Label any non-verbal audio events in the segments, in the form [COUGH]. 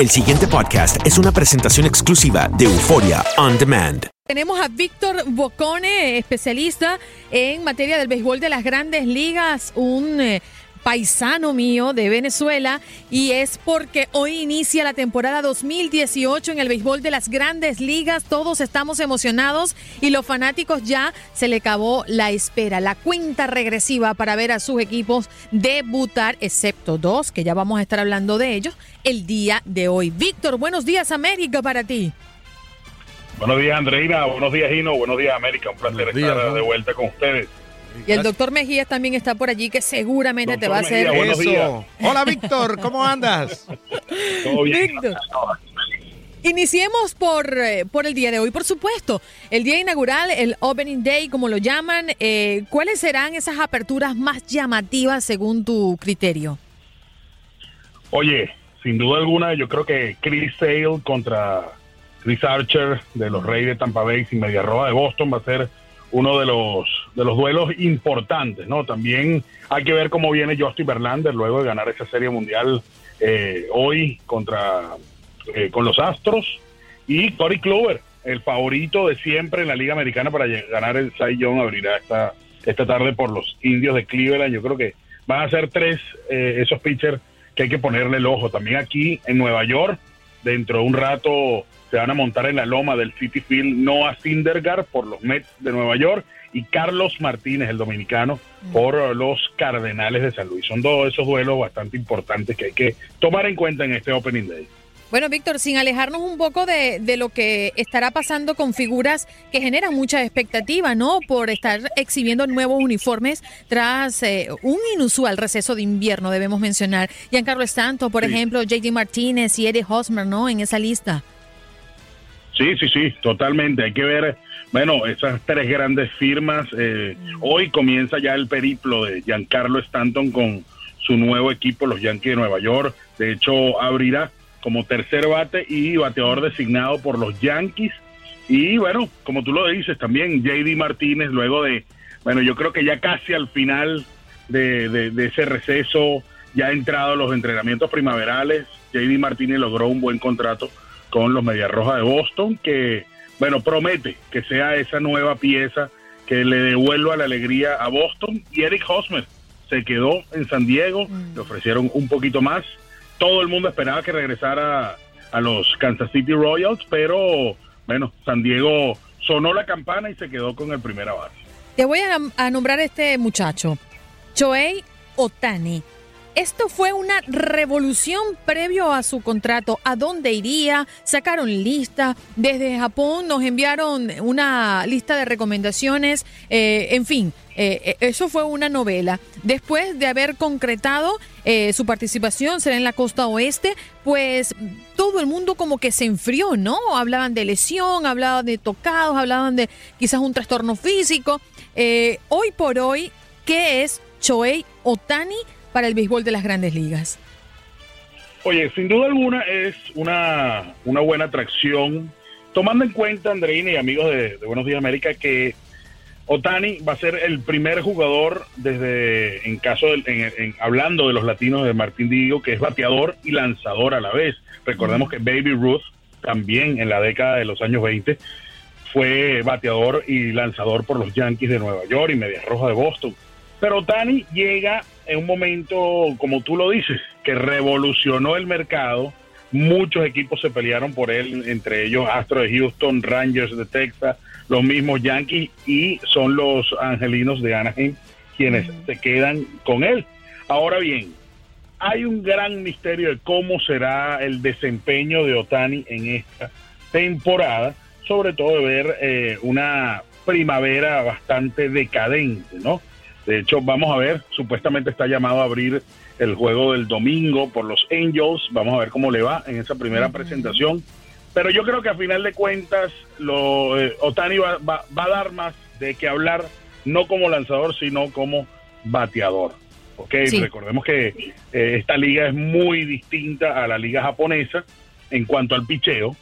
El siguiente podcast es una presentación exclusiva de Euforia On Demand. Tenemos a Víctor Bocone, especialista en materia del béisbol de las grandes ligas, un eh, paisano mío de Venezuela, y es porque hoy inicia la temporada 2018 en el béisbol de las grandes ligas. Todos estamos emocionados y los fanáticos ya se le acabó la espera, la cuenta regresiva para ver a sus equipos debutar, excepto dos, que ya vamos a estar hablando de ellos, el día de hoy. Víctor, buenos días, América, para ti. Buenos días, Andreina. Buenos días, Gino. Buenos días, América. Un placer estar de vuelta con ustedes. Y el doctor Mejías también está por allí, que seguramente te va a hacer. Mejía, días. Eso. Hola, Víctor, ¿cómo andas? [LAUGHS] ¿Todo bien? Víctor. Iniciemos por, eh, por el día de hoy, por supuesto. El día inaugural, el Opening Day, como lo llaman. eh, ¿Cuáles serán esas aperturas más llamativas según tu criterio? Oye, sin duda alguna, yo creo que Chris Sale contra Chris Archer de los Reyes de Tampa Bay sin Media Roja de Boston va a ser uno de los de los duelos importantes, ¿no? También hay que ver cómo viene Justin Verlander luego de ganar esa serie mundial eh, hoy contra eh, con los Astros y Corey Kluber, el favorito de siempre en la Liga Americana para ganar el Cy Young abrirá esta esta tarde por los Indios de Cleveland. Yo creo que van a ser tres eh, esos pitchers que hay que ponerle el ojo. También aquí en Nueva York, dentro de un rato se van a montar en la loma del City Field Noah Syndergaard por los Mets de Nueva York y Carlos Martínez, el dominicano, por los Cardenales de San Luis. Son todos esos duelos bastante importantes que hay que tomar en cuenta en este Opening Day. Bueno, Víctor, sin alejarnos un poco de, de lo que estará pasando con figuras que generan mucha expectativa, ¿no? Por estar exhibiendo nuevos uniformes tras eh, un inusual receso de invierno, debemos mencionar. Giancarlo Stanton, por Sí. ejemplo, JD Martínez y Eddie Hosmer, ¿no? En esa lista. Sí, sí, sí, totalmente. Hay que ver, bueno, esas tres grandes firmas. eh, hoy comienza ya el periplo de Giancarlo Stanton con su nuevo equipo, los Yankees de Nueva York. De hecho, abrirá como tercer bate y bateador designado por los Yankees. Y bueno, como tú lo dices, también JD Martínez, luego de, bueno, yo creo que ya casi al final de, de- de ese receso, ya ha entrado a los entrenamientos primaverales, JD Martínez logró un buen contrato con los Medias Rojas de Boston, que, bueno, promete que sea esa nueva pieza que le devuelva la alegría a Boston. Y Eric Hosmer se quedó en San Diego, le ofrecieron un poquito más. Todo el mundo esperaba que regresara a los Kansas City Royals, pero, bueno, San Diego sonó la campana y se quedó con el primera base. Te voy a, nombrar este muchacho, Choei Otani. Esto fue una revolución previo a su contrato. ¿A dónde iría? Sacaron lista. Desde Japón nos enviaron una lista de recomendaciones. Eh, en fin, eh, eso fue una novela. Después de haber concretado eh, su participación, será en la costa oeste, pues todo el mundo como que se enfrió, ¿no? Hablaban de lesión, hablaban de tocados, hablaban de quizás un trastorno físico. hoy por hoy, ¿qué es Choei Otani? Para el béisbol de las grandes ligas? Oye, sin duda alguna es una, una buena atracción, tomando en cuenta, Andreina y amigos de, Buenos Días América, que Otani va a ser el primer jugador desde, en caso, de, hablando de los latinos de Martín Diego, que es bateador y lanzador a la vez. Recordemos que Baby Ruth también en la década de los años 20 fue bateador y lanzador por los Yankees de Nueva York y Medias Rojas de Boston. Pero Otani llega en un momento, como tú lo dices, que revolucionó el mercado. Muchos equipos se pelearon por él, entre ellos Astros de Houston, Rangers de Texas, los mismos Yankees y son los Angelinos de Anaheim quienes se quedan con él. Ahora bien, hay un gran misterio de cómo será el desempeño de Otani en esta temporada, sobre todo de ver eh, una primavera bastante decadente, ¿no? De hecho, vamos a ver, supuestamente está llamado a abrir el juego del domingo por los Angels. Vamos a ver cómo le va en esa primera presentación. Pero yo creo que a final de cuentas, lo, eh, Otani va, a dar más de que hablar, no como lanzador, sino como bateador. ¿ok? Recordemos que eh, esta liga es muy distinta a la liga japonesa en cuanto al picheo.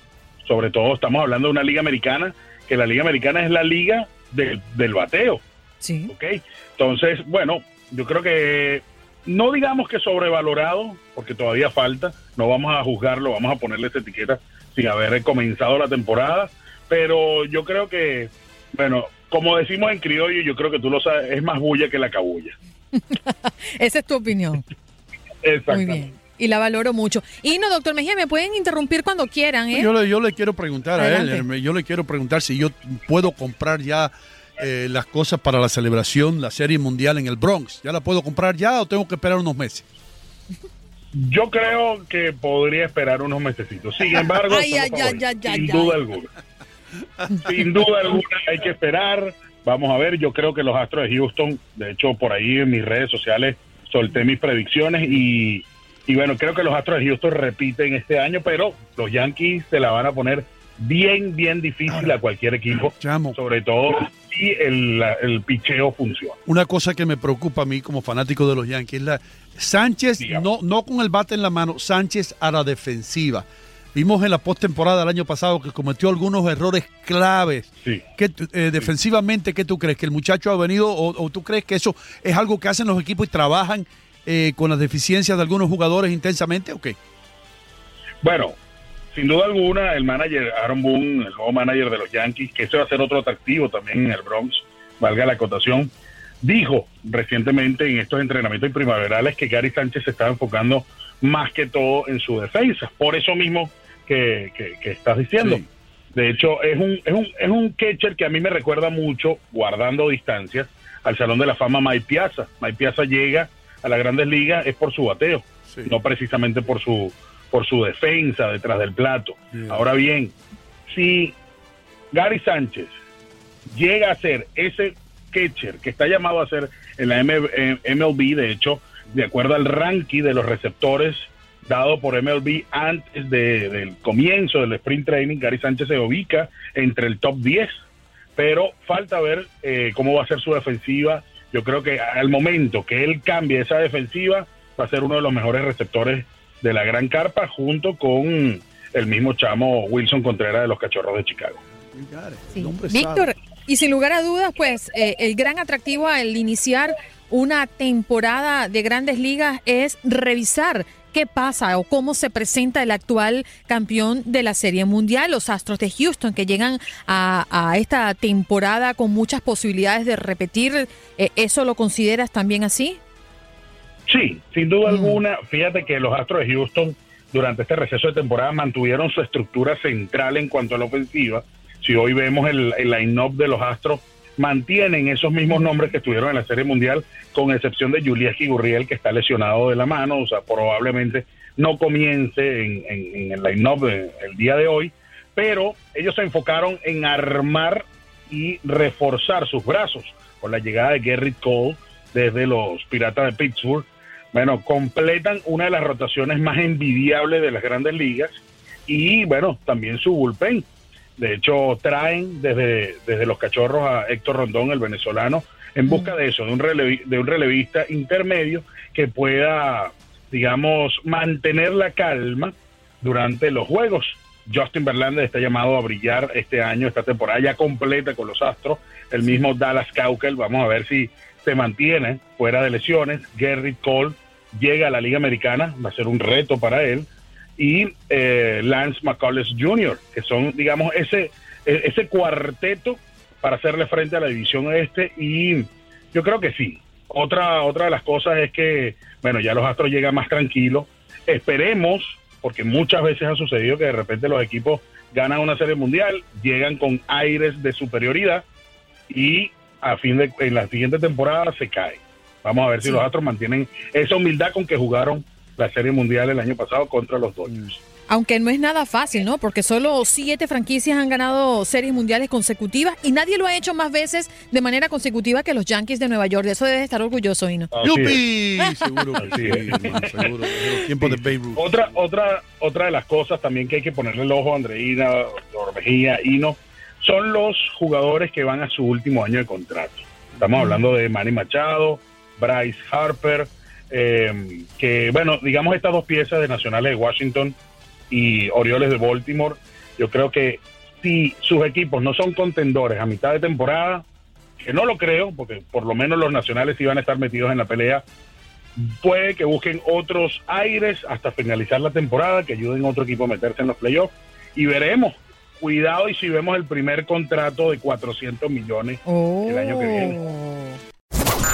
Sobre todo estamos hablando de una liga americana, que la liga americana es la liga del bateo. Sí. ¿Ok? Entonces, bueno, yo creo que no digamos que sobrevalorado, porque todavía falta, no vamos a juzgarlo, vamos a ponerle esa etiqueta sin haber comenzado la temporada, pero yo creo que, bueno, como decimos en criollo, yo creo que tú lo sabes, es más bulla que la cabulla. [LAUGHS] Esa es tu opinión. [LAUGHS] Exactamente. Muy bien. Y la valoro mucho. Y no, doctor Mejía, me pueden interrumpir cuando quieran. ¿eh? Yo, le, yo le quiero preguntar a él, yo le quiero preguntar si yo puedo comprar ya eh, las cosas para la celebración, la Serie Mundial en el Bronx? ¿Ya la puedo comprar ya o tengo que esperar unos meses? Yo creo que podría esperar unos mesecitos. Sin embargo, sin duda alguna. Sin duda alguna hay que esperar. Vamos a ver, yo creo que los Astros de Houston, de hecho por ahí en mis redes sociales solté mis predicciones y, y bueno, creo que los Astros de Houston repiten este año, pero los Yankees se la van a poner bien, bien difícil a cualquier equipo. Sobre todo el, el, picheo funciona. Una cosa que me preocupa a mí como fanático de los Yankees la Sánchez, no, no con el bate en la mano, Sánchez a la defensiva. Vimos en la postemporada del año pasado que cometió algunos errores claves. Sí. Eh, defensivamente, ¿qué tú crees? ¿Que el muchacho ha venido o, tú crees que eso es algo que hacen los equipos y trabajan eh, con las deficiencias de algunos jugadores intensamente o qué? Bueno, sin duda alguna, el manager Aaron Boone, el nuevo manager de los Yankees, que ese va a ser otro atractivo también en el Bronx, valga la acotación, dijo recientemente en estos entrenamientos primaverales que Gary Sánchez se estaba enfocando más que todo en su defensa. Por eso mismo que, que, estás diciendo. De hecho, es un, es, un, es un catcher que a mí me recuerda mucho, guardando distancias, al Salón de la Fama Mike Piazza. Mike Piazza llega a las grandes ligas es por su bateo, no precisamente por su por su defensa detrás del plato. Ahora bien, si Gary Sánchez llega a ser ese catcher que está llamado a ser en la MLB, de hecho, de acuerdo al ranking de los receptores dado por MLB antes del comienzo del sprint training, Gary Sánchez se ubica entre el top 10, pero falta ver eh, cómo va a ser su defensiva. Yo creo que al momento que él cambie esa defensiva, va a ser uno de los mejores receptores de la Gran Carpa junto con el mismo chamo Wilson Contreras de los Cachorros de Chicago. Víctor, y sin lugar a dudas, pues eh, el gran atractivo al iniciar una temporada de grandes ligas es revisar qué pasa o cómo se presenta el actual campeón de la Serie Mundial, los Astros de Houston, que llegan a, esta temporada con muchas posibilidades de repetir. Eh, ¿Eso lo consideras también así? Sí, sin duda alguna. Fíjate que los Astros de Houston durante este receso de temporada mantuvieron su estructura central en cuanto a la ofensiva. Si hoy vemos el, line-up de los Astros, mantienen esos mismos nombres que estuvieron en la Serie Mundial, con excepción de Julián Gurriel, que está lesionado de la mano, o sea, probablemente no comience en, el line-up el día de hoy, pero ellos se enfocaron en armar y reforzar sus brazos con la llegada de Gary Cole desde los Piratas de Pittsburgh. Bueno, completan una de las rotaciones más envidiables de las grandes ligas y bueno, también su bullpen. De hecho, traen desde, desde los cachorros a Héctor Rondón, el venezolano, en busca de eso, de un, de un relevista intermedio que pueda digamos, mantener la calma durante los juegos. Justin Verlander está llamado a brillar este año, esta temporada ya completa con los Astros. El mismo Dallas Caukel, vamos a ver si se mantiene fuera de lesiones. Gary Cole llega a la Liga Americana, va a ser un reto para él. Y eh, Lance McCullers Jr., que son, digamos, ese, e, ese cuarteto para hacerle frente a la división este. Y yo creo que sí, otra, otra de las cosas es que, bueno, ya los Astros llegan más tranquilos. Esperemos, porque muchas veces ha sucedido que de repente los equipos ganan una serie mundial, llegan con aires de superioridad y a fin de en la siguiente temporada se cae. Vamos a ver si los Astros mantienen esa humildad con que jugaron la serie mundial el año pasado contra los Dodgers. Aunque no es nada fácil, ¿no? Porque solo siete franquicias han ganado series mundiales consecutivas y nadie lo ha hecho más veces de manera consecutiva que los Yankees de Nueva York. De eso debe estar orgulloso, Hino. ¡Yupi! Seguro que seguro. de Babe Otra, otra, otra de las cosas también que hay que ponerle el ojo a Andreina, Ormejía, Hino, son los jugadores que van a su último año de contrato. Estamos hablando de Manny Machado, Bryce Harper, eh, que, bueno, digamos estas dos piezas de Nacionales de Washington y Orioles de Baltimore. Yo creo que si sus equipos no son contendores a mitad de temporada, que no lo creo, porque por lo menos los nacionales iban a estar metidos en la pelea, puede que busquen otros aires hasta finalizar la temporada, que ayuden a otro equipo a meterse en los playoffs y veremos. Cuidado y si vemos el primer contrato de 400 millones el año que viene.